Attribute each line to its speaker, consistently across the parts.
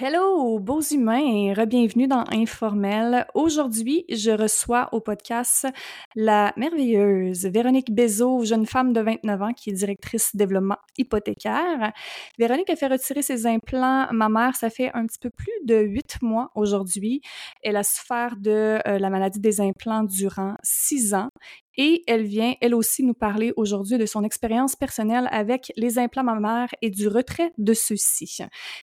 Speaker 1: Hello, beaux humains re-bienvenue dans Informel. Aujourd'hui, je reçois au podcast la merveilleuse Véronique Bézot, jeune femme de 29 ans qui est directrice développement hypothécaire. Véronique a fait retirer ses implants mammaires, ça fait un petit peu plus de huit mois aujourd'hui. Elle a souffert de euh, la maladie des implants durant six ans et elle vient, elle aussi, nous parler aujourd'hui de son expérience personnelle avec les implants mammaires et du retrait de ceux-ci.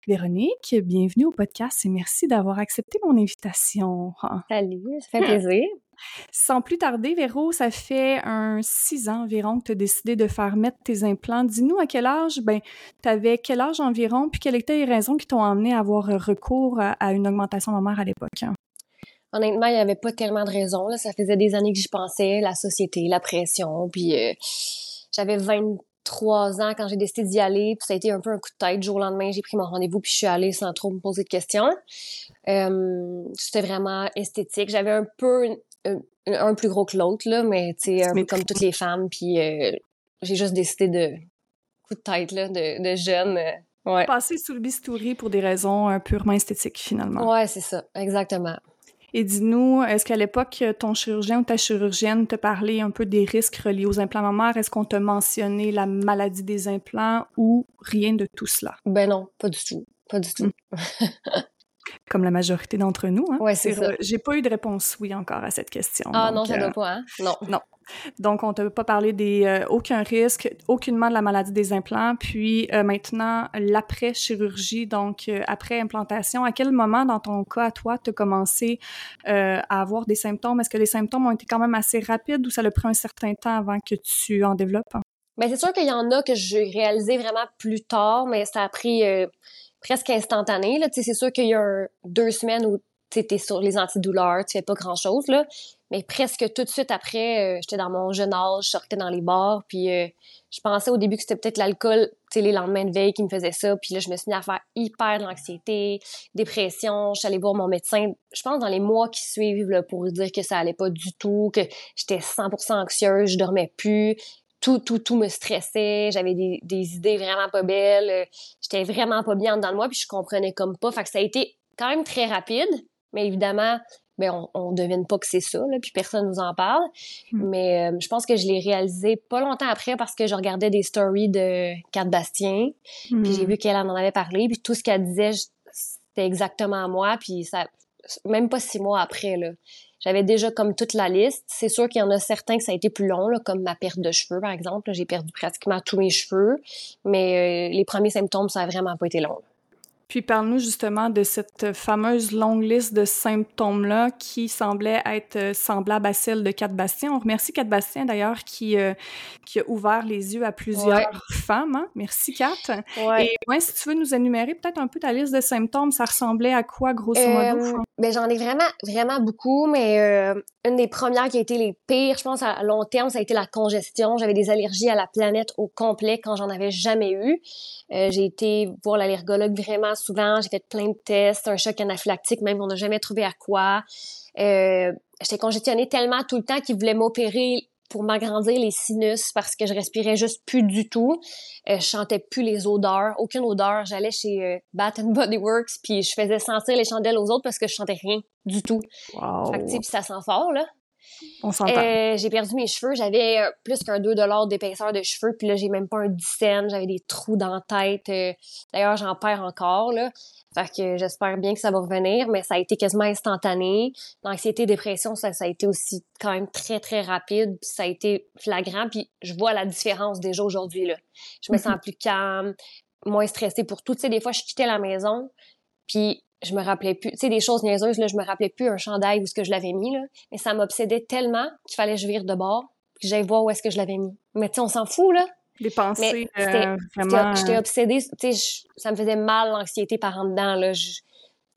Speaker 1: Véronique, bienvenue au podcast et merci d'avoir accepté mon invitation.
Speaker 2: Salut, ça fait plaisir.
Speaker 1: Sans plus tarder, Véro, ça fait un six ans environ que tu as décidé de faire mettre tes implants. Dis-nous à quel âge, ben, tu avais quel âge environ, puis quelles étaient les raisons qui t'ont amené à avoir recours à une augmentation mammaire à l'époque?
Speaker 2: Honnêtement, il n'y avait pas tellement de raisons. Là. Ça faisait des années que j'y pensais, la société, la pression. Puis euh, j'avais 23 ans quand j'ai décidé d'y aller. Puis ça a été un peu un coup de tête. jour au lendemain, j'ai pris mon rendez-vous puis je suis allée sans trop me poser de questions. Euh, C'était vraiment esthétique. J'avais un peu un, plus gros que l'autre, là, mais tu sais, un peu comme toutes les femmes. Puis euh, j'ai juste décidé de coup de tête là, de, de jeune. Euh, ouais.
Speaker 1: Passer sous le bistouri pour des raisons purement esthétiques, finalement.
Speaker 2: Ouais, c'est ça, exactement.
Speaker 1: Et dis-nous, est-ce qu'à l'époque, ton chirurgien ou ta chirurgienne te parlait un peu des risques reliés aux implants mammaires? Est-ce qu'on t'a mentionné la maladie des implants ou rien de tout cela?
Speaker 2: Ben non, pas du tout. Pas du tout. Hmm.
Speaker 1: Comme la majorité d'entre nous. Hein?
Speaker 2: Ouais, c'est ça.
Speaker 1: J'ai pas eu de réponse oui encore à cette question.
Speaker 2: Ah non, ça doit euh, pas, hein? Non.
Speaker 1: Non. Donc, on ne t'a pas parlé des euh, aucun risque, aucunement de la maladie des implants. Puis euh, maintenant, l'après-chirurgie, donc euh, après implantation, à quel moment dans ton cas, à toi, tu as commencé à avoir des symptômes? Est-ce que les symptômes ont été quand même assez rapides ou ça a pris un certain temps avant que tu en développes?
Speaker 2: Bien, c'est sûr qu'il y en a que j'ai réalisé vraiment plus tard, mais ça a pris presque instantané. C'est sûr qu'il y a deux semaines où tu étais sur les antidouleurs, tu fais pas grand-chose. Mais presque tout de suite après, euh, j'étais dans mon jeune âge, je sortais dans les bars, puis euh, je pensais au début que c'était peut-être l'alcool, tu les lendemains de veille qui me faisait ça, puis là, je me suis mis à faire hyper de l'anxiété, dépression, je suis allée voir mon médecin, je pense dans les mois qui suivent, pour dire que ça allait pas du tout, que j'étais 100% anxieuse, je dormais plus, tout, tout, tout me stressait, j'avais des, des idées vraiment pas belles, j'étais vraiment pas bien dans le moi, puis je comprenais comme pas, fait que ça a été quand même très rapide, mais évidemment, ben on, on devine pas que c'est ça, là, puis personne nous en parle. Hmm. Mais euh, je pense que je l'ai réalisé pas longtemps après parce que je regardais des stories de Kat Bastien, puis j'ai hmm. vu qu'elle en avait parlé, puis tout ce qu'elle disait, c'était exactement moi, puis ça, même pas six mois après, là. J'avais déjà comme toute la liste. C'est sûr qu'il y en a certains que ça a été plus long, là, comme ma perte de cheveux, par exemple. J'ai perdu pratiquement tous mes cheveux. Mais euh, les premiers symptômes, ça a vraiment pas été long.
Speaker 1: Puis parle-nous justement de cette fameuse longue liste de symptômes-là qui semblait être euh, semblable à celle de Cat Bastien. On remercie Cat Bastien d'ailleurs qui, euh, qui a ouvert les yeux à plusieurs femmes. Hein. Merci Kat. Et ouais, si tu veux nous énumérer peut-être un peu ta liste de symptômes, ça ressemblait à quoi grosso modo?
Speaker 2: Euh, ben, j'en ai vraiment, vraiment beaucoup, mais une des premières qui a été les pires, je pense à long terme, ça a été la congestion. J'avais des allergies à la planète au complet quand j'en avais jamais eu. j'ai été voir l'allergologue vraiment souvent, j'ai fait plein de tests, un choc anaphylactique même, on n'a jamais trouvé à quoi. Euh, j'étais congestionnée tellement tout le temps qu'ils voulaient m'opérer pour m'agrandir les sinus parce que je respirais juste plus du tout. Euh, je chantais plus les odeurs, aucune odeur. J'allais chez euh, Bath and Body Works puis je faisais sentir les chandelles aux autres parce que je chantais rien du tout.
Speaker 1: Wow.
Speaker 2: Fait que, ça sent fort là.
Speaker 1: On euh,
Speaker 2: j'ai perdu mes cheveux. J'avais euh, plus qu'un 2 d'épaisseur de cheveux. Puis là, j'ai même pas un dizaine. J'avais des trous dans la tête. Euh, d'ailleurs, j'en perds encore. Là. Fait que j'espère bien que ça va revenir. Mais ça a été quasiment instantané. L'anxiété, dépression, ça, ça a été aussi quand même très, très rapide. Puis ça a été flagrant. Puis je vois la différence déjà aujourd'hui. Là. Je me sens plus calme, moins stressée pour tout. Tu sais, des fois, je quittais la maison. Puis je me rappelais plus, tu sais, des choses niaiseuses, là, je me rappelais plus un chandail où ce que je l'avais mis, là. Mais ça m'obsédait tellement qu'il fallait que je vire de bord, que j'aille voir où est-ce que je l'avais mis. Mais tu sais, on s'en fout, là.
Speaker 1: Les pensées, euh, vraiment...
Speaker 2: J'étais obsédée, tu sais, ça me faisait mal l'anxiété par en dedans, là.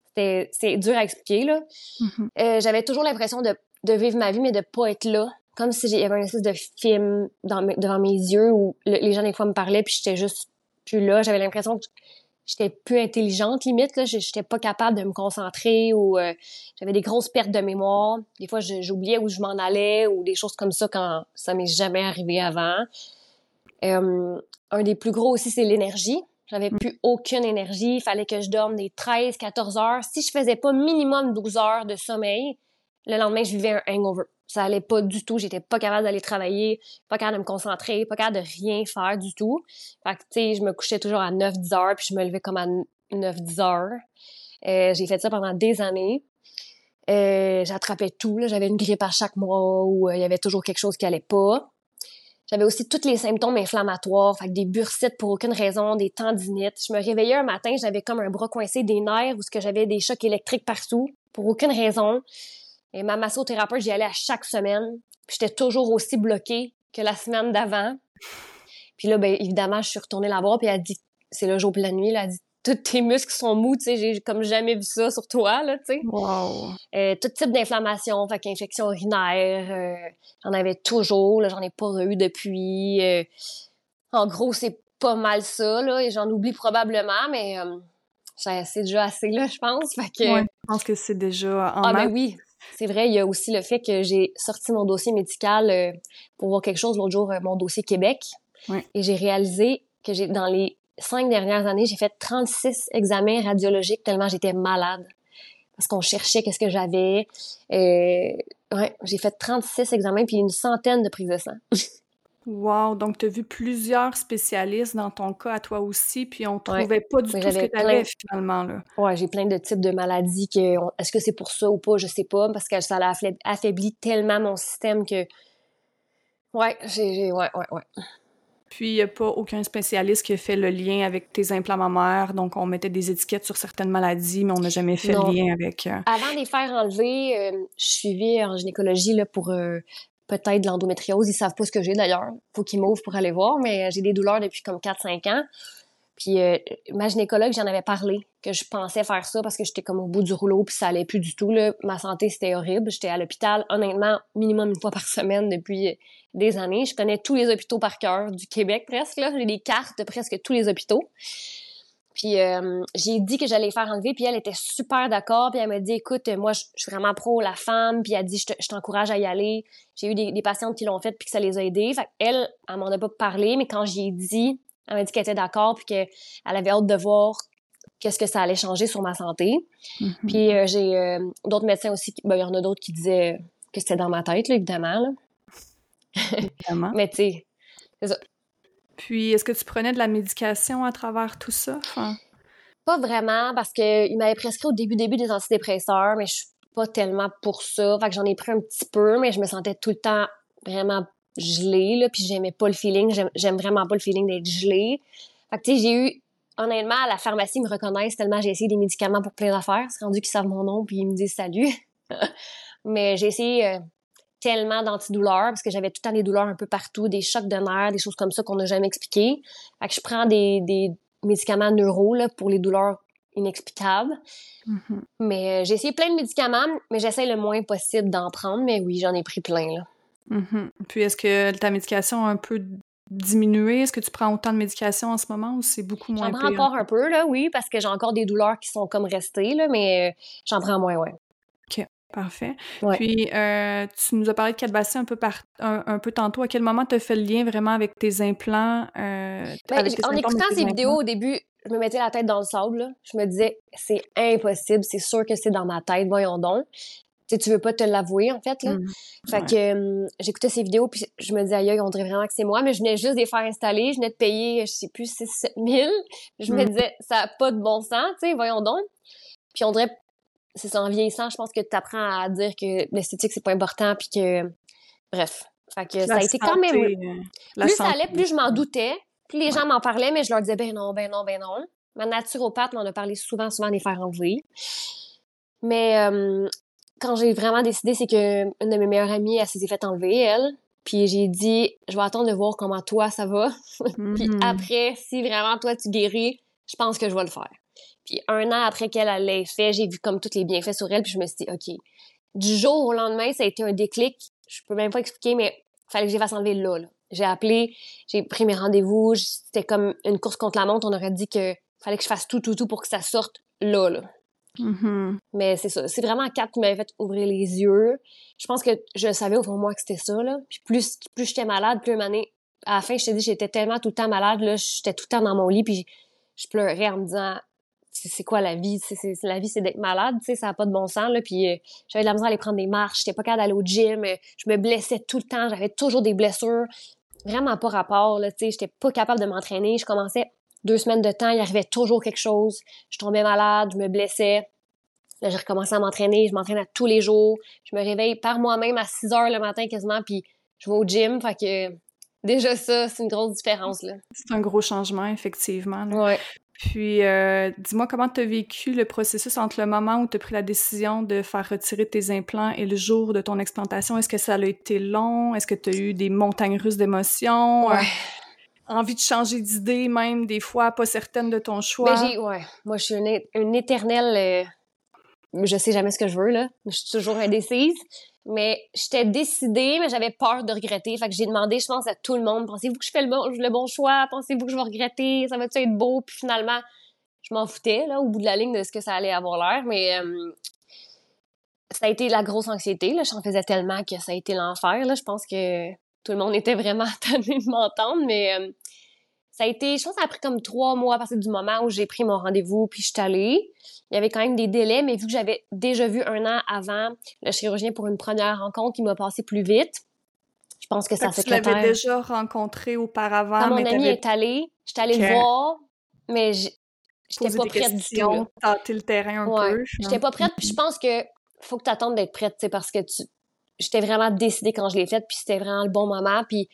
Speaker 2: C'était, c'est dur à expliquer, là. Mm-hmm. euh, j'avais toujours l'impression de, de vivre ma vie, mais de pas être là. Comme si il y avait un espèce de film dans devant mes yeux où les gens, des fois, me parlaient, puis j'étais juste plus là. J'avais l'impression que j'étais peu intelligente limite là j'étais pas capable de me concentrer ou euh, j'avais des grosses pertes de mémoire des fois j'oubliais où je m'en allais ou des choses comme ça quand ça m'est jamais arrivé avant euh, un des plus gros aussi c'est l'énergie J'avais mm. plus aucune énergie. Il fallait que je dorme des 13, 14 heures. Si je faisais pas minimum 12 heures de sommeil, le lendemain, je vivais un hangover. Ça allait pas du tout. J'étais pas capable d'aller travailler, pas capable de me concentrer, pas capable de rien faire du tout. Fait que, tu sais, je me couchais toujours à 9, 10 heures, puis je me levais comme à 9, 10 heures. Euh, j'ai fait ça pendant des années. Euh, j'attrapais tout. J'avais une grippe à chaque mois ou euh, il y avait toujours quelque chose qui allait pas. J'avais aussi tous les symptômes inflammatoires, fait des bursites pour aucune raison, des tendinites. Je me réveillais un matin, j'avais comme un bras coincé, des nerfs ou ce que j'avais des chocs électriques partout pour aucune raison. Et ma massothérapeute, j'y allais à chaque semaine. J'étais toujours aussi bloquée que la semaine d'avant. Puis là, ben, évidemment, je suis retournée la voir, puis elle a dit, c'est le jour pour la nuit, elle a dit, tous tes muscles sont mous, tu sais, j'ai comme jamais vu ça sur toi, là, tu sais.
Speaker 1: Wow.
Speaker 2: Euh, tout type d'inflammation, fait qu'infection urinaire, euh, j'en avais toujours, là, j'en ai pas eu depuis. Euh, en gros, c'est pas mal ça, là, et j'en oublie probablement, mais c'est déjà assez, là, je pense, fait que...
Speaker 1: Ouais, je pense que c'est déjà en
Speaker 2: Ah, ben oui, c'est vrai, il y a aussi le fait que j'ai sorti mon dossier médical pour voir quelque chose l'autre jour, mon dossier Québec,
Speaker 1: ouais.
Speaker 2: et j'ai réalisé que j'ai dans les cinq dernières années, j'ai fait 36 examens radiologiques tellement j'étais malade. Parce qu'on cherchait qu'est-ce que j'avais. Euh, ouais, j'ai fait 36 examens puis une centaine de prises de sang.
Speaker 1: wow! Donc, tu as vu plusieurs spécialistes dans ton cas à toi aussi, puis on trouvait pas du tout ce que tu avais finalement. Là.
Speaker 2: Ouais, j'ai plein de types de maladies. que Est-ce que c'est pour ça ou pas? Je sais pas, parce que ça a affaibli tellement mon système que. Ouais, j'ai. Ouais, ouais, ouais.
Speaker 1: Puis, il n'y a pas aucun spécialiste qui a fait le lien avec tes implants mammaires. Donc, on mettait des étiquettes sur certaines maladies, mais on n'a jamais fait le lien avec. Euh,
Speaker 2: Avant de les faire enlever, euh, je suivais en gynécologie là, pour euh, peut-être de l'endométriose. Ils savent pas ce que j'ai d'ailleurs. Faut qu'ils m'ouvrent pour aller voir, mais j'ai des douleurs depuis comme 4-5 ans. Puis ma gynécologue, j'en avais parlé que je pensais faire ça parce que j'étais comme au bout du rouleau puis ça allait plus du tout là. Ma santé c'était horrible. J'étais à l'hôpital honnêtement minimum une fois par semaine depuis des années. Je connais tous les hôpitaux par cœur du Québec presque. Là. J'ai des cartes de presque tous les hôpitaux. Puis euh, j'ai dit que j'allais faire enlever, puis elle était super d'accord. Puis elle m'a dit, écoute, moi, je, suis vraiment pro la femme. Puis elle dit, je t'encourage à y aller. J'ai eu des, patientes qui l'ont fait, puis que ça les a aidées. Fait elle, elle m'en a pas parlé, mais quand j'y ai dit, elle m'a dit qu'elle était d'accord, puis qu'elle avait hâte de voir qu'est-ce que ça allait changer sur ma santé. Mm-hmm. Puis euh, j'ai euh, d'autres médecins aussi, ben, il y en a d'autres qui disaient que c'était dans ma tête, là, évidemment. Là. Mais tu sais, c'est ça.
Speaker 1: Puis, est-ce que tu prenais de la médication à travers tout ça?
Speaker 2: Pas vraiment, parce qu'il m'avait prescrit au début, début des antidépresseurs, mais je suis pas tellement pour ça. Fait que j'en ai pris un petit peu, mais je me sentais tout le temps vraiment gelée, là, puis j'aimais pas le feeling. J'aime vraiment pas le feeling d'être gelée. Fait que, tu sais, j'ai eu, honnêtement, à la pharmacie, ils me reconnaissent tellement j'ai essayé des médicaments pour plein d'affaires. C'est rendu qu'ils savent mon nom, puis ils me disent salut. mais j'ai essayé euh, tellement d'antidouleurs parce que j'avais tout le temps des douleurs un peu partout, des chocs de nerfs, des choses comme ça qu'on n'a jamais expliquées. Fait que je prends des, des médicaments neuro là, pour les douleurs inexplicables. Mm-hmm. Mais euh, j'ai essayé plein de médicaments, mais j'essaie le moins possible d'en prendre. Mais oui, j'en ai pris plein. Là.
Speaker 1: Mm-hmm. Puis est-ce que ta médication a un peu diminué? Est-ce que tu prends autant de médication en ce moment ou c'est beaucoup moins?
Speaker 2: J'en prends encore un peu, là, oui, parce que j'ai encore des douleurs qui sont comme restées, là, mais euh, j'en prends moins, ouais.
Speaker 1: OK. Parfait. Puis, euh, tu nous as parlé de Calbassi un peu, par, un, peu tantôt. À quel moment tu as fait le lien vraiment avec tes implants? Euh,
Speaker 2: ben, en écoutant ces vidéos au début, je me mettais la tête dans le sable. Je me disais, c'est impossible, c'est sûr que c'est dans ma tête, voyons donc. Tu tu veux pas te l'avouer, en fait. Là. Mmh. Fait que hum, j'écoutais ces vidéos, puis je me disais, aïe, on dirait vraiment que c'est moi, mais je venais juste de les faire installer. Je venais de payer, je sais plus, 6 7 000. Je me mmh. disais, ça n'a pas de bon sens, tu sais, voyons donc. Puis on dirait c'est ça, en vieillissant, je pense que tu apprends à dire que l'esthétique, c'est pas important, puis que... Bref. Fait que ça a été quand même... Euh, plus ça allait, plus je m'en doutais. Plus les gens m'en parlaient, mais je leur disais, ben non, ben non, ben non. Ma naturopathe m'en a parlé souvent, souvent des faire enlever. Mais euh, quand j'ai vraiment décidé, c'est que une de mes meilleures amies, elle s'est fait enlever, elle. Puis j'ai dit, je vais attendre de voir comment toi ça va. Puis mm-hmm. après, si vraiment toi tu guéris, je pense que je vais le faire. Puis un an après qu'elle l'ait fait, j'ai vu comme tous les bienfaits sur elle, puis je me suis dit, OK. Du jour au lendemain, ça a été un déclic. Je peux même pas expliquer, mais fallait que j'ai fasse enlever là. là. J'ai appelé, j'ai pris mes rendez-vous. C'était comme une course contre la montre. On aurait dit que fallait que je fasse tout, tout, tout pour que ça sorte là. là.
Speaker 1: Mm-hmm.
Speaker 2: Mais c'est ça. C'est vraiment Kat qui m'avait fait ouvrir les yeux. Je pense que je savais au fond de moi que c'était ça. Là. Puis plus, plus j'étais malade, plus une année, à la fin, je t'ai dit, j'étais tellement tout le temps malade. Là, j'étais tout le temps dans mon lit. Puis je pleurais en me disant c'est quoi la vie? C'est, la vie, c'est d'être malade, tu sais, ça n'a pas de bon sens, là. Puis euh, j'avais de la misère à aller prendre des marches, j'étais pas capable d'aller au gym, euh, je me blessais tout le temps, j'avais toujours des blessures, vraiment pas rapport, là, tu sais, j'étais pas capable de m'entraîner. Je commençais deux semaines de temps, il arrivait toujours quelque chose, je tombais malade, je me blessais. Là, j'ai recommencé à m'entraîner, je m'entraînais tous les jours, je me réveille par moi-même à 6 heures le matin quasiment, puis je vais au gym, fait que déjà ça, c'est une grosse différence, là.
Speaker 1: C'est un gros changement, effectivement.
Speaker 2: Ouais.
Speaker 1: Puis, euh, dis-moi comment tu as vécu le processus entre le moment où tu as pris la décision de faire retirer tes implants et le jour de ton explantation. Est-ce que ça a été long? Est-ce que tu as eu des montagnes russes d'émotions?
Speaker 2: Ouais.
Speaker 1: Envie de changer d'idée, même des fois pas certaine de ton choix?
Speaker 2: Ben, j'ai, ouais. Moi, je suis une, une éternelle. Euh, je sais jamais ce que je veux, là. Je suis toujours indécise. Mais j'étais décidée, mais j'avais peur de regretter. Fait que j'ai demandé, je pense, à tout le monde, pensez-vous que je fais le bon, le bon choix? Pensez-vous que je vais regretter? Ça va-tu être beau? Puis finalement, je m'en foutais, là, au bout de la ligne de ce que ça allait avoir l'air. Mais euh, ça a été la grosse anxiété, là. J'en faisais tellement que ça a été l'enfer, là. Je pense que tout le monde était vraiment tanné de m'entendre, mais euh, ça a été, je pense, que ça a pris comme trois mois à partir du moment où j'ai pris mon rendez-vous, puis je suis allée il y avait quand même des délais, mais vu que j'avais déjà vu un an avant le chirurgien pour une première rencontre, il m'a passé plus vite. Je pense que ça
Speaker 1: fait Tu l'avais déjà rencontré auparavant.
Speaker 2: Quand mon ami est allé, j'étais allée le voir, mais j'étais pas prête du tout.
Speaker 1: Tâter le terrain un peu.
Speaker 2: J'étais pas prête, puis je pense que faut que tu attendes d'être prête, parce que tu... j'étais vraiment décidée quand je l'ai faite, puis c'était vraiment le bon moment, puis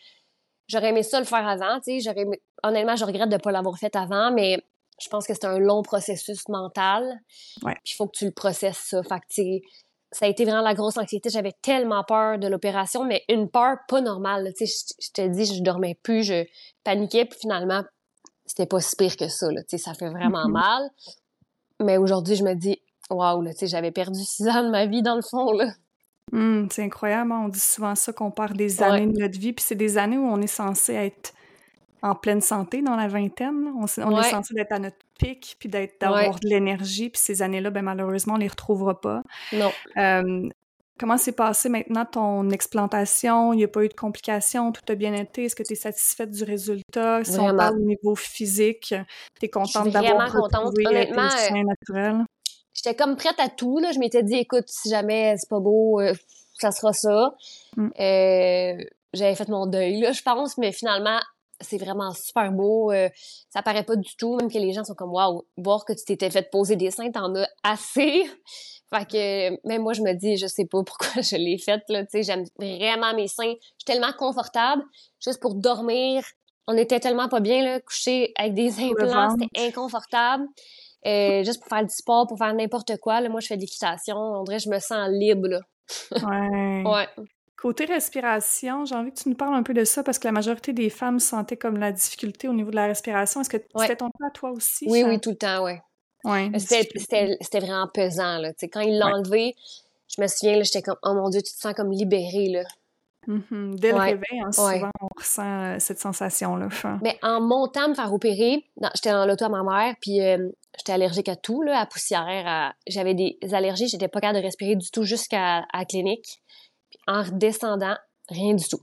Speaker 2: j'aurais aimé ça le faire avant, tu sais, j'aurais honnêtement, je regrette de pas l'avoir fait avant, mais je pense que c'est un long processus mental.
Speaker 1: Ouais.
Speaker 2: Puis il faut que tu le processes ça. Fait que, ça a été vraiment la grosse anxiété. J'avais tellement peur de l'opération, mais une peur pas normale. Tu sais, je, te dis, je dormais plus, je paniquais, puis finalement, c'était pas si pire que ça. Là. Tu sais, ça fait vraiment mm-hmm. mal. Mais aujourd'hui, je me dis, waouh, tu sais, j'avais perdu six ans de ma vie dans le fond, là.
Speaker 1: Hum, c'est incroyable, hein. on dit souvent ça qu'on perd des années de notre vie, puis c'est des années où on est censé être en pleine santé dans la vingtaine. On, est censé d'être à notre pic, puis d'être d'avoir de l'énergie, puis ces années-là, ben malheureusement, on les retrouvera pas.
Speaker 2: Non.
Speaker 1: comment s'est passé maintenant ton explantation? Il n'y a pas eu de complications? Tout a bien été? Est-ce que tu es satisfaite du résultat? Si on parle au niveau physique, tu es contente d'avoir retrouvé Honnêtement, euh, naturel?
Speaker 2: J'étais comme prête à tout. Là. Je m'étais dit, écoute, si jamais c'est pas beau, euh, ça sera ça. Mm. Euh, j'avais fait mon deuil, là, je pense, mais finalement, c'est vraiment super beau. Euh, ça paraît pas du tout, même que les gens sont comme waouh, voir que tu t'étais fait poser des seins, t'en as assez. fait que même moi je me dis, je sais pas pourquoi je l'ai faite là. Tu sais, j'aime vraiment mes seins. Je suis tellement confortable, juste pour dormir. On était tellement pas bien là, couché avec des implants, c'était inconfortable. Euh, juste pour faire du sport, pour faire n'importe quoi. Là, moi, je fais de l'équitation. On dirait que je me sens libre. Là.
Speaker 1: Ouais.
Speaker 2: ouais.
Speaker 1: Côté respiration, j'ai envie que tu nous parles un peu de ça parce que la majorité des femmes sentaient comme la difficulté au niveau de la respiration. Est-ce que c'était ton cas toi aussi?
Speaker 2: Oui, oui, tout le temps, oui.
Speaker 1: Ouais,
Speaker 2: c'était vraiment pesant. Là. quand il l'a enlevé, je me souviens, j'étais comme, oh mon Dieu, tu te sens comme libérée. Là.
Speaker 1: Mm-hmm. Dès le réveil, hein, souvent, on ressent euh, cette sensation-là.
Speaker 2: Mais en montant me faire opérer, j'étais dans l'auto à ma mère, puis euh, j'étais allergique à tout, là, à poussière, j'avais des allergies, j'étais pas capable de respirer du tout jusqu'à la clinique en redescendant, rien du tout.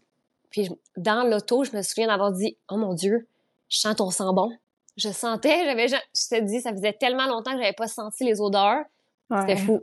Speaker 2: Puis dans l'auto, je me souviens d'avoir dit Oh mon Dieu, je sens ton sang bon. Je sentais, j'avais, je te dis, ça faisait tellement longtemps que j'avais pas senti les odeurs. C'était fou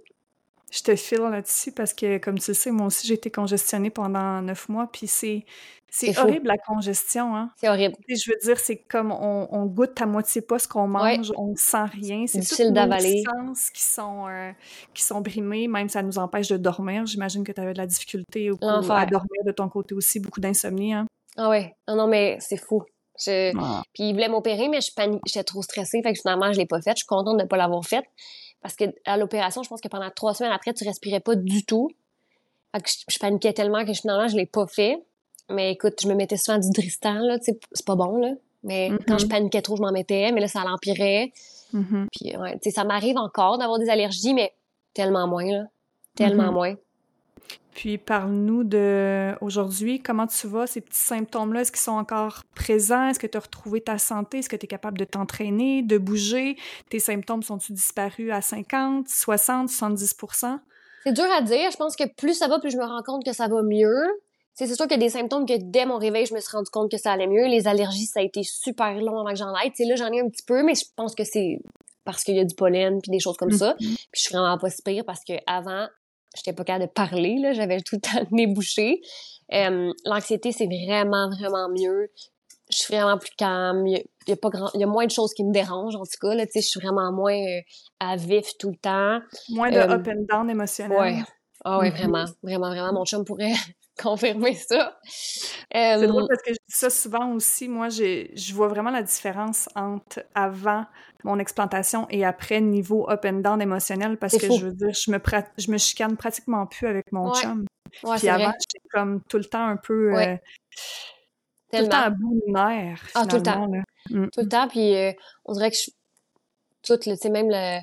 Speaker 1: je te file là-dessus parce que, comme tu le sais, moi aussi, j'ai été congestionnée pendant neuf mois, puis c'est, c'est horrible la congestion. Hein?
Speaker 2: C'est horrible.
Speaker 1: je veux dire, c'est comme on, goûte à moitié pas ce qu'on mange, on ne sent rien. C'est
Speaker 2: difficile d'avaler.
Speaker 1: sens qui sont, euh, qui sont brimés, même ça nous empêche de dormir. J'imagine que tu avais de la difficulté à dormir de ton côté aussi, beaucoup d'insomnie. Hein?
Speaker 2: Ah ouais, non, non, mais c'est fou. Ah. Puis il voulait m'opérer, mais je j'étais trop stressée, fait que finalement, je l'ai pas fait. Je suis contente de ne pas l'avoir fait. Parce que à l'opération, je pense que pendant trois semaines après, tu respirais pas du tout. Fait que je, paniquais tellement que finalement, je l'ai pas fait. Mais écoute, je me mettais souvent du Dristan, là, tu sais, c'est pas bon, là. Mais quand je mm-hmm. paniquais trop, je m'en mettais, mais là, ça l'empirait.
Speaker 1: Mm-hmm.
Speaker 2: Puis, ouais, tu sais, ça m'arrive encore d'avoir des allergies, mais tellement moins, là. Tellement mm-hmm. moins.
Speaker 1: Puis parle-nous de aujourd'hui, comment tu vas, ces petits symptômes-là, est-ce qu'ils sont encore présents? Est-ce que tu as retrouvé ta santé? Est-ce que tu es capable de t'entraîner, de bouger? Tes symptômes sont-ils disparus à 50, 60, 70%
Speaker 2: C'est dur à dire. Je pense que plus ça va, plus je me rends compte que ça va mieux. c'est sûr qu'il y a des symptômes que dès mon réveil, je me suis rendu compte que ça allait mieux. Les allergies, ça a été super long avant que j'en aille. Tu sais, là, j'en ai un petit peu, mais je pense que c'est parce qu'il y a du pollen puis des choses comme ça.
Speaker 1: Mhm.
Speaker 2: Puis je suis vraiment pas si pire parce que avant, j'étais pas capable de parler, là. J'avais tout le temps le nez bouché. Euh, L'anxiété, c'est vraiment, vraiment mieux. Je suis vraiment plus calme. Il y a, pas grand, il y a moins de choses qui me dérangent, en tout cas, là. Tu sais, je suis vraiment moins euh, à vif tout le temps.
Speaker 1: Moins de
Speaker 2: Euh,
Speaker 1: up and down émotionnel.
Speaker 2: Ouais. Ah ouais,
Speaker 1: Mhm.
Speaker 2: vraiment, vraiment, vraiment. Mon chum pourrait confirmer ça.
Speaker 1: C'est
Speaker 2: Euh,
Speaker 1: drôle parce que je dis ça souvent aussi. Moi, je vois vraiment la différence entre avant mon explantation et après niveau up and down émotionnel parce que
Speaker 2: fou.
Speaker 1: je veux dire, je me, prat- je me chicane pratiquement plus avec mon
Speaker 2: Ouais.
Speaker 1: chum.
Speaker 2: ouais,
Speaker 1: Puis avant, j'étais comme tout le temps un peu. euh, tout le temps à bout de nerfs,
Speaker 2: Ah, tout le temps.
Speaker 1: là. Mm.
Speaker 2: tout le temps puis euh, on dirait que je tout le tu sais même le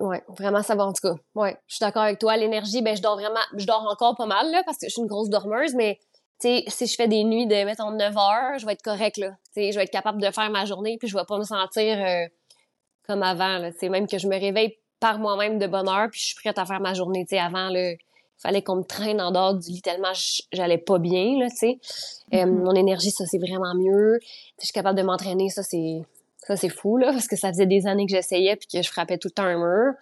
Speaker 2: ouais vraiment ça va en tout cas. Ouais je suis d'accord avec toi. L'énergie ben je dors vraiment je dors encore pas mal là parce que je suis une grosse dormeuse mais tu sais si je fais des nuits de mettons 9 heures je vais être correct là. Tu sais je vais être capable de faire ma journée puis je vais pas me sentir euh, comme avant là. Sais même que je me réveille par moi-même de bonne heure puis je suis prête à faire ma journée tu sais avant là. Il fallait qu'on me traîne en dehors du lit tellement j'allais pas bien là tu sais. Euh,
Speaker 1: Mhm.
Speaker 2: mon énergie ça c'est vraiment mieux. Je suis capable de m'entraîner, ça c'est ça c'est fou là parce que ça faisait des années que j'essayais puis que je frappais tout le temps un mur.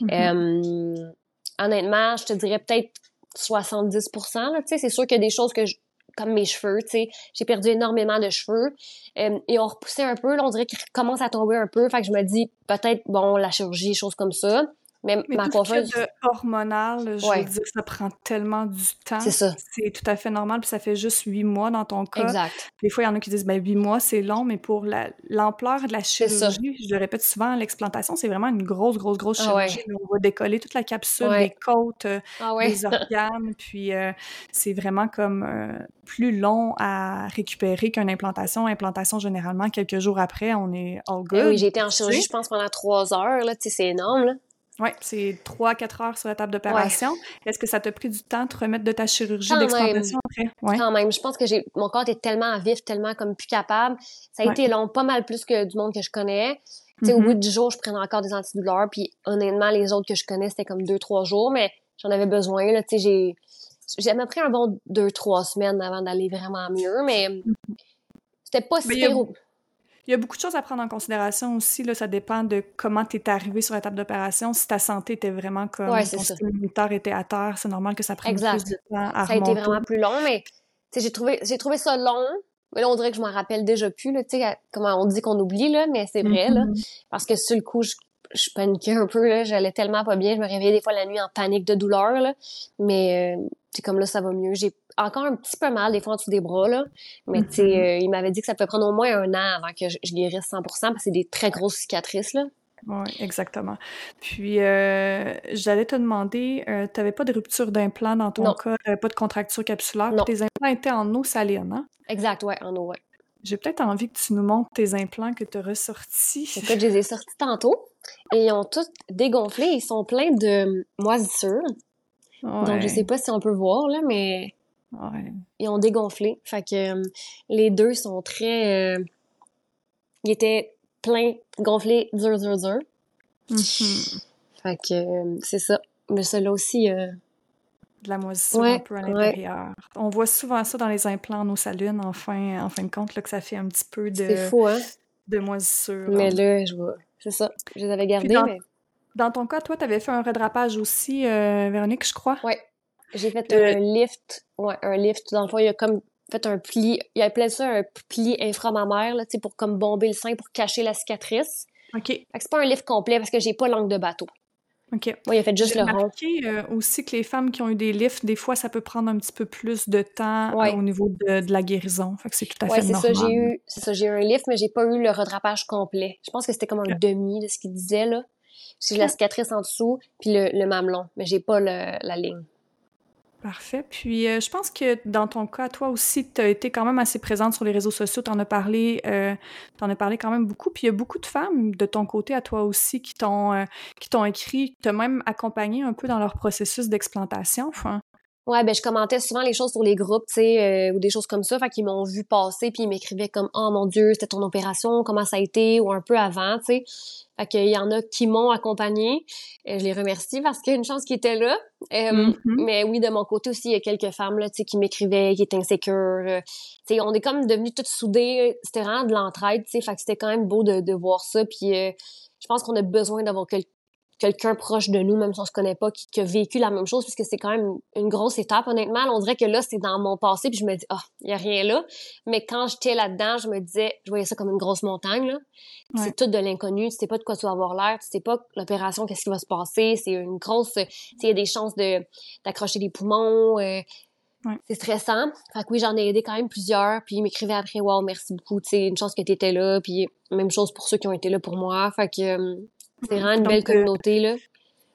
Speaker 1: Mhm.
Speaker 2: Euh, honnêtement, je te dirais peut-être 70 là, tu sais, c'est sûr qu'il y a des choses que je- comme mes cheveux, tu sais, j'ai perdu énormément de cheveux euh, et on repoussait un peu, là, on dirait qu'ils commencent à tomber un peu, fait que je me dis peut-être bon la chirurgie, choses comme ça. Mais,
Speaker 1: Mais
Speaker 2: ma
Speaker 1: tout
Speaker 2: coiffeuse,
Speaker 1: de hormonal, je
Speaker 2: Ouais.
Speaker 1: veux dire, ça prend tellement du temps.
Speaker 2: c'est ça.
Speaker 1: C'est tout à fait normal, puis ça fait juste huit mois dans ton cas.
Speaker 2: Exact.
Speaker 1: Des fois, il y en a qui disent, ben, huit mois, c'est long, mais pour la- l'ampleur de la chirurgie, je le répète souvent, l'explantation, c'est vraiment une grosse, grosse, grosse
Speaker 2: Ah ouais.
Speaker 1: chirurgie. On va décoller toute la capsule,
Speaker 2: Ouais.
Speaker 1: les côtes, euh,
Speaker 2: Ah
Speaker 1: les organes, puis euh, c'est vraiment comme euh, plus long à récupérer qu'une implantation. Implantation, généralement, quelques jours après, on est all
Speaker 2: Eh
Speaker 1: good.
Speaker 2: oui, j'ai été en chirurgie, je pense pendant trois heures là, tu sais, c'est énorme là.
Speaker 1: Oui, c'est 3-4 heures sur la table d'opération. Est-ce que ça t'a pris du temps de te remettre de ta chirurgie d'explantation après? Ouais.
Speaker 2: quand même. Je pense que j'ai mon corps était tellement vif, tellement comme plus capable. Ça a
Speaker 1: Ouais.
Speaker 2: été long, pas mal plus que du monde que je connais. Tu sais, au
Speaker 1: Mhm.
Speaker 2: bout de 10 jours, je prenais encore des antidouleurs. Puis honnêtement, les autres que je connais, c'était comme 2-3 jours, mais j'en avais besoin. Là, j'ai j'ai même pris un bon 2-3 semaines avant d'aller vraiment mieux, mais c'était pas si
Speaker 1: Mais a-
Speaker 2: pire au-
Speaker 1: Il y a beaucoup de choses à prendre en considération aussi. Là, ça dépend de comment tu es arrivé sur la table d'opération. Si ta santé était vraiment comme
Speaker 2: Ouais,
Speaker 1: ton système immunitaire était à terre, c'est normal que ça prenne
Speaker 2: Exact.
Speaker 1: plus de temps à
Speaker 2: Ça a été vraiment plus long, mais j'ai trouvé, trouvé ça long. Mais là, on dirait que je m'en rappelle déjà plus, là, tu sais, à- comment on dit qu'on oublie, là, mais c'est vrai, là.
Speaker 1: Mhm.
Speaker 2: Parce que sur le coup, je, je paniquais un peu, là. J'allais tellement pas bien. Je me réveillais des fois la nuit en panique de douleur, là. Mais, euh, c'est comme là, ça va mieux. J'ai encore un petit peu mal, des fois, en dessous des bras, là. Mais, tu sais,
Speaker 1: Mhm.
Speaker 2: euh, il m'avait dit que ça peut prendre au moins un an avant que je, je guérisse 100% parce que c'est des très grosses cicatrices, là.
Speaker 1: Oui, exactement. Puis, euh, j'allais te demander, tu n'avais pas de rupture d'implant dans ton
Speaker 2: Non.
Speaker 1: cas, pas de contracture capsulaire, puis
Speaker 2: Non.
Speaker 1: tes implants étaient en eau saline, hein?
Speaker 2: Exact, ouais, en eau, ouais.
Speaker 1: J'ai peut-être envie que tu nous montres tes implants que tu as ressortis.
Speaker 2: Écoute, je les ai sortis tantôt et ils ont tous dégonflé. Ils sont pleins de moisissures. Donc, je sais pas si on peut voir, là, mais
Speaker 1: Ouais.
Speaker 2: ils ont dégonflé. Fait que euh, les deux sont très... euh, ils étaient pleins, gonflés, dur, dur, dur.
Speaker 1: Mhm.
Speaker 2: Fait que euh, c'est ça. Mais celui-là aussi,
Speaker 1: De la moisissure
Speaker 2: Ouais,
Speaker 1: un peu à l'intérieur. On voit souvent ça dans les implants en eau saline, en fin, en fin de compte, là, que ça fait un petit peu de,
Speaker 2: fou, hein?
Speaker 1: de moisissure.
Speaker 2: Mais là, je vois. C'est ça. Je les avais gardés,
Speaker 1: dans-
Speaker 2: mais...
Speaker 1: Dans ton cas, toi, tu avais fait un redrapage aussi, euh, Véronique, je crois?
Speaker 2: Ouais. J'ai fait
Speaker 1: Euh,
Speaker 2: un lift. Ouais, un lift. Dans le fond, il y a comme fait un pli. Il appelait ça un pli inframammaire, là, tu sais, pour comme bomber le sein, pour cacher la cicatrice.
Speaker 1: OK,
Speaker 2: Fait que c'est pas un lift complet parce que j'ai pas l'angle de bateau.
Speaker 1: OK.
Speaker 2: Moi, il a fait juste
Speaker 1: J'ai
Speaker 2: le rond.
Speaker 1: remarqué euh, aussi que les femmes qui ont eu des lifts, des fois, ça peut prendre un petit peu plus de temps
Speaker 2: Ouais.
Speaker 1: euh, au niveau de, de la guérison. Fait que c'est tout à
Speaker 2: Ouais,
Speaker 1: fait normal.
Speaker 2: j'ai eu, c'est ça, j'ai eu un lift, mais j'ai pas eu le redrapage complet. Je pense que c'était comme un demi de ce qu'il disait, là. J'ai la cicatrice en dessous, puis le, le mamelon, mais j'ai pas le, la ligne.
Speaker 1: Parfait. Puis euh, je pense que dans ton cas, toi aussi, tu as été quand même assez présente sur les réseaux sociaux. Tu en as parlé, euh, t'en as parlé quand même beaucoup. Puis il y a beaucoup de femmes de ton côté à toi aussi qui t'ont euh, qui t'ont écrit, qui t'ont même accompagné un peu dans leur processus d'explantation. Enfin,
Speaker 2: Ouais, ben je commentais souvent les choses sur les groupes, tu sais, euh, ou des choses comme ça. Fait qu'ils m'ont vu passer, puis ils m'écrivaient comme « Oh mon Dieu, c'était ton opération, comment ça a été? » ou un peu avant, tu sais. Fait qu'il y en a qui m'ont accompagné. je les remercie parce qu'il y a une chance qu'ils étaient là. Euh, mm-hmm. Mais oui, de mon côté aussi, il y a quelques femmes là, tu sais, qui m'écrivaient, qui étaient insécures. Euh, tu sais, on est comme devenus toutes soudées. C'était vraiment de l'entraide, tu sais. Fait que c'était quand même beau de, de voir ça. Puis je pense qu'on a besoin d'avoir quelqu'un quelqu'un proche de nous, même si on se connaît pas, qui, a vécu la même chose, puisque c'est quand même une grosse étape, honnêtement. On dirait que là, c'est dans mon passé, puis je me dis, ah, oh, il y a rien là. Mais quand j'étais là-dedans, je me disais, je voyais ça comme une grosse montagne, là. C'est tout de l'inconnu, tu sais pas de quoi tu vas avoir l'air, tu sais pas l'opération, qu'est-ce qui va se passer. C'est une grosse, tu sais, il y a des chances de, d'accrocher des poumons, euh, C'est stressant. Fait que oui, j'en ai aidé quand même plusieurs. Puis ils m'écrivaient après, wow, merci beaucoup. Tu sais, une chance que tu étais là. Puis même chose pour ceux qui ont été là pour moi. Fait que euh, c'est vraiment une belle euh, communauté, là.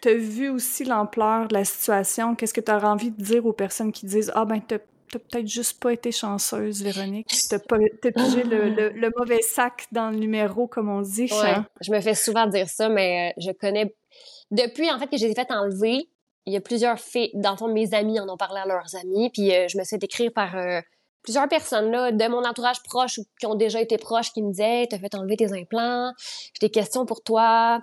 Speaker 1: Tu as vu aussi l'ampleur de la situation. Qu'est-ce que tu as envie de dire aux personnes qui disent Ah, ben, t'as peut-être juste pas été chanceuse, Véronique. T'as pas pigé le, le, mauvais sac dans le numéro, comme on dit.
Speaker 2: Ouais, je me fais souvent dire ça, mais euh, je connais. Depuis, en fait, que j'ai fait enlever, il y a plusieurs filles, dans le fond, mes amis en ont parlé à leurs amis, puis euh, je me suis fait écrire par plusieurs personnes là, de mon entourage proche ou qui ont déjà été proches qui me disaient t'as fait enlever tes implants, j'ai des questions pour toi.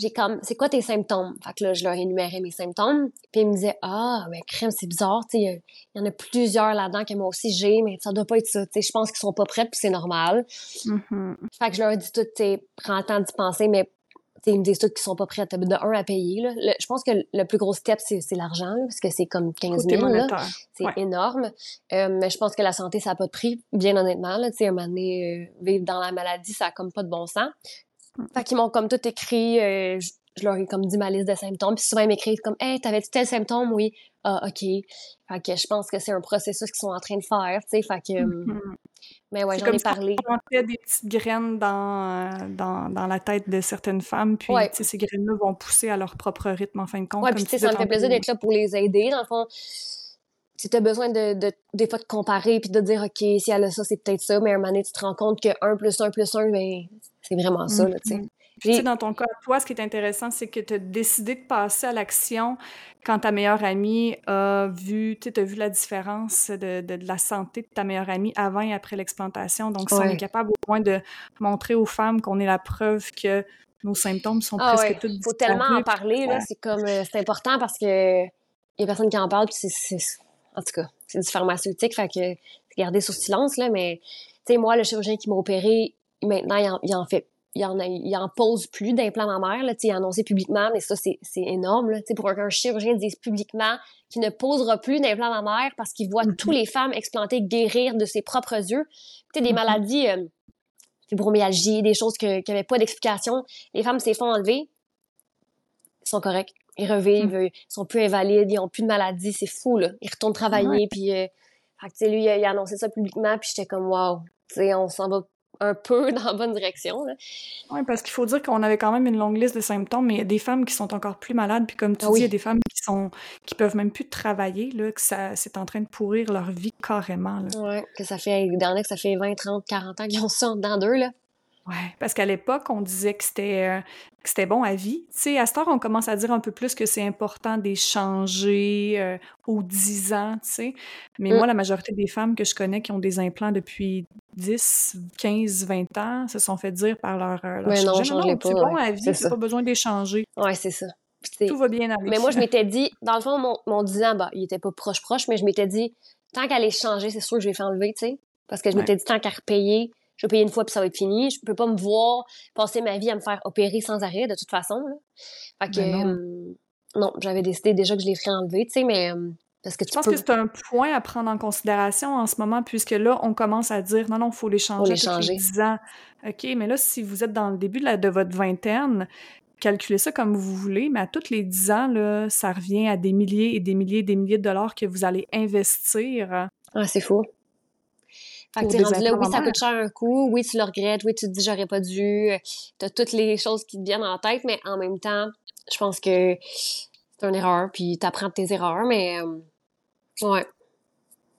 Speaker 2: J'ai comme c'est quoi tes symptômes Fait que là je leur énumérais mes symptômes, puis ils me disaient ah mais crème c'est bizarre, tu il y en a plusieurs là-dedans que moi aussi j'ai mais ça doit pas être ça, tu sais je pense qu'ils sont pas prêts puis c'est normal. Mm-hmm. Fait que je leur dis tout tu prends le temps d'y penser mais ils me disent tous qu'ils sont pas prêts de un à payer. Là. je pense que le plus gros step, c'est, l'argent, parce que c'est comme 15 000. C'est énorme. Euh, mais je pense que la santé, ça n'a pas de prix, bien honnêtement. Là, un moment donné, euh, vivre dans la maladie, ça a comme pas de bon sens. Mm. Fait qu'ils m'ont comme tout écrit, euh, je, leur ai comme dit ma liste de symptômes. Puis souvent, ils m'écrivent comme « Hey, t'avais-tu tel symptôme? Oui. Ah, OK. » Fait que je pense que c'est un processus qu'ils sont en train de faire, tu sais. Fait que... Mm-hmm. Mais ouais, j'en ai parlé.
Speaker 1: On des petites graines dans, dans, dans, la tête de certaines femmes, puis ces graines-là vont pousser à leur propre rythme en fin de compte.
Speaker 2: Ouais, puis ça me fait plaisir d'être là pour les aider. Dans le fond, tu as besoin de, de, des fois de comparer puis de dire, OK, si elle a ça, c'est peut-être ça, mais à un moment donné, tu te rends compte que 1 plus 1 plus 1, ben, c'est vraiment ça, là, tu sais.
Speaker 1: Puis, dans ton cas, toi, ce qui est intéressant, c'est que tu as décidé de passer à l'action quand ta meilleure amie a vu, tu as vu la différence de, de, la santé de ta meilleure amie avant et après l'explantation. Donc, si on est capable au moins de montrer aux femmes qu'on est la preuve que nos symptômes sont ah, presque ouais.
Speaker 2: Il faut tellement en parler, là. C'est comme, euh, c'est important parce que il y a personne qui en parle, puis c'est, en tout cas, c'est du pharmaceutique, fait que garder sous silence, là, mais, tu sais, moi, le chirurgien qui m'a opéré, maintenant, il en, il en fait il en, il en pose plus d'implants mammaires, là, il a annoncé publiquement, mais ça, c'est, c'est énorme, là, pour qu'un chirurgien dise publiquement qu'il ne posera plus d'implants mammaires parce qu'il voit mm-hmm. toutes les femmes explantées guérir de ses propres yeux. Tu des mm-hmm. maladies, euh, fibromyalgie, des choses que, qui n'avaient pas d'explication. Les femmes s'est font enlever, ils sont corrects. Ils revivent, mm. ils sont plus invalides, ils ont plus de maladie, c'est fou, là. Ils retournent travailler, puis... Euh, fait lui, il a, annoncé ça publiquement, puis j'étais comme, wow, tu sais, on s'en va un peu dans la bonne direction.
Speaker 1: Oui, parce qu'il faut dire qu'on avait quand même une longue liste de symptômes, mais il y a des femmes qui sont encore plus malades, puis comme tu ah dis, il y a des femmes qui sont qui peuvent même plus travailler, là, que ça c'est en train de pourrir leur vie carrément.
Speaker 2: Oui, que ça fait, que ça fait 20, 30, 40 ans qu'ils ont ça dans d'eux, là.
Speaker 1: Ouais, parce qu'à l'époque, on disait que c'était euh, c'était bon à vie. Tu sais, à ce temps, on commence à dire un peu plus que c'est important d'échanger euh, aux 10 ans, tu sais. Mais moi, mm. la majorité des femmes que je connais qui ont des implants depuis 10, 15, 20 ans se sont fait dire par leur, euh, leur
Speaker 2: non, c'est
Speaker 1: bon à vie, c'est pas besoin d'échanger.
Speaker 2: Ouais, c'est ça.
Speaker 1: Tout va bien avec
Speaker 2: Mais moi, je m'étais dit, dans le fond, mon, mon 10 ans, bah, il était pas proche-proche, mais je m'étais dit, tant qu'elle est changée, c'est sûr que je vais faire enlever, tu sais. Parce que je m'étais dit, tant qu'à repayer, je vais payer une fois puis ça va être fini. Je peux pas me voir passer ma vie à me faire opérer sans arrêt de toute façon. Là. Fait que ben euh, non, j'avais décidé déjà que je les ferais enlever, tu sais, mais euh, parce que tu
Speaker 1: je pense que c'est un point à prendre en considération en ce moment, puisque là, on commence à dire non, non, il faut les changer. Faut les changer. 10 ans. OK, mais là, si vous êtes dans le début de, la, de votre vingtaine, calculez ça comme vous voulez, mais à tous les 10 ans, là, ça revient à des milliers et des milliers et des milliers de dollars que vous allez investir.
Speaker 2: Ah, c'est fou. Fait que, rendu là, oui, ça coûte cher un coup. Oui, tu le regrettes. Oui, tu te dis, j'aurais pas dû. T'as toutes les choses qui te viennent en tête, mais en même temps, je pense que c'est une erreur, puis t'apprends de tes erreurs, mais euh, ouais.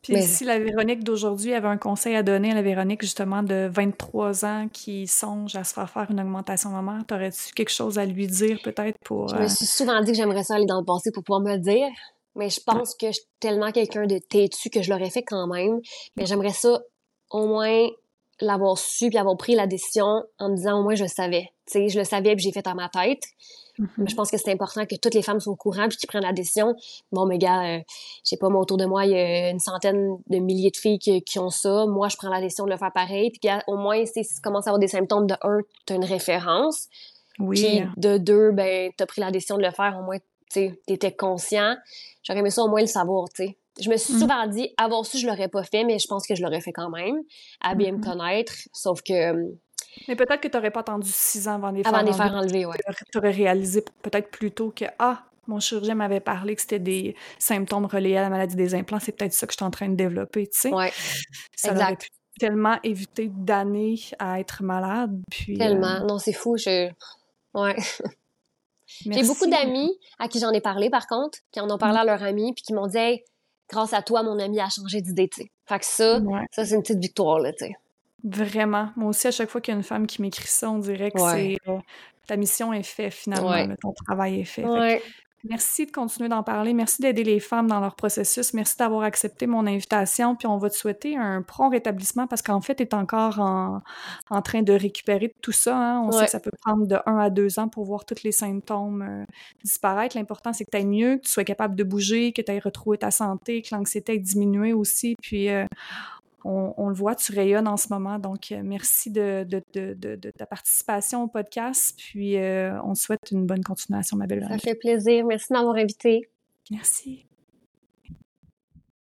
Speaker 1: Puis si la Véronique d'aujourd'hui avait un conseil à donner à la Véronique justement de 23 ans qui songe à se faire faire une augmentation mammaire, t'aurais-tu quelque chose à lui dire peut-être pour...
Speaker 2: Je me euh, suis souvent dit que j'aimerais ça aller dans le passé pour pouvoir me le dire, Mais je pense que je suis tellement quelqu'un de têtu que je l'aurais fait quand même. Mais j'aimerais ça au moins l'avoir su puis avoir pris la décision en me disant au moins je le savais. Tu sais, je le savais puis j'ai fait à ma tête.
Speaker 1: Mhm.
Speaker 2: Je pense que c'est important que toutes les femmes soient au courant puis qu'ils prennent la décision. Bon, mais gars, euh, je sais pas, moi, autour de moi, il y a une centaine de milliers de filles qui, qui ont ça. Moi, je prends la décision de le faire pareil. Puis, gars, au moins, si tu commences à avoir des symptômes, de un, t'as une référence.
Speaker 1: Oui.
Speaker 2: Puis, de deux, ben, t'as pris la décision de le faire. Au moins, tu t'étais conscient. J'aurais aimé ça au moins le savoir, tu sais. Je me suis souvent dit, avant ça, je l'aurais pas fait, mais je pense que je l'aurais fait quand même, à bien me connaître. Sauf que, euh,
Speaker 1: Mais peut-être que tu n'aurais pas attendu six ans avant de les
Speaker 2: avant
Speaker 1: faire
Speaker 2: les faire
Speaker 1: enlever.
Speaker 2: ouais.
Speaker 1: Tu aurais réalisé peut-être plus tôt que Ah, mon chirurgien m'avait parlé que c'était des symptômes reliés à la maladie des implants, c'est peut-être ça que je suis en train de développer, tu sais.
Speaker 2: Ouais,
Speaker 1: Ça aurait
Speaker 2: exact.
Speaker 1: pu tellement éviter d'années à être malade. Puis, euh,
Speaker 2: Tellement. Non, c'est fou. Je... Ouais. J'ai beaucoup d'amis à qui j'en ai parlé, par contre, qui en ont parlé à leur ami, puis qui m'ont dit, hey, grâce à toi, mon ami a changé d'idée, tu sais. Fait que ça,
Speaker 1: Ouais,
Speaker 2: ça, c'est une petite victoire, là, tu sais.
Speaker 1: vraiment. Moi aussi, à chaque fois qu'il y a une femme qui m'écrit ça, on dirait que
Speaker 2: Ouais.
Speaker 1: c'est euh, ta mission est faite finalement,
Speaker 2: Ouais.
Speaker 1: ton travail est fait. Fait. Merci de continuer d'en parler. Merci d'aider les femmes dans leur processus. Merci d'avoir accepté mon invitation. Puis on va te souhaiter un prompt rétablissement parce qu'en fait, tu es encore en, en train de récupérer tout ça. hein. On sait que ça peut prendre de 1 à 2 ans pour voir tous les symptômes euh, disparaître. L'important, c'est que tu ailles mieux, que tu sois capable de bouger, que tu ailles retrouver ta santé, que l'anxiété ait diminué aussi. Puis euh, on, on le voit, tu rayonnes en ce moment. Donc, euh, merci de, de, de, de- de ta participation au podcast. Puis euh, on te souhaite une bonne continuation, ma belle
Speaker 2: Ça fait plaisir. Merci de m'avoir invité.
Speaker 1: Merci.